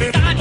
time.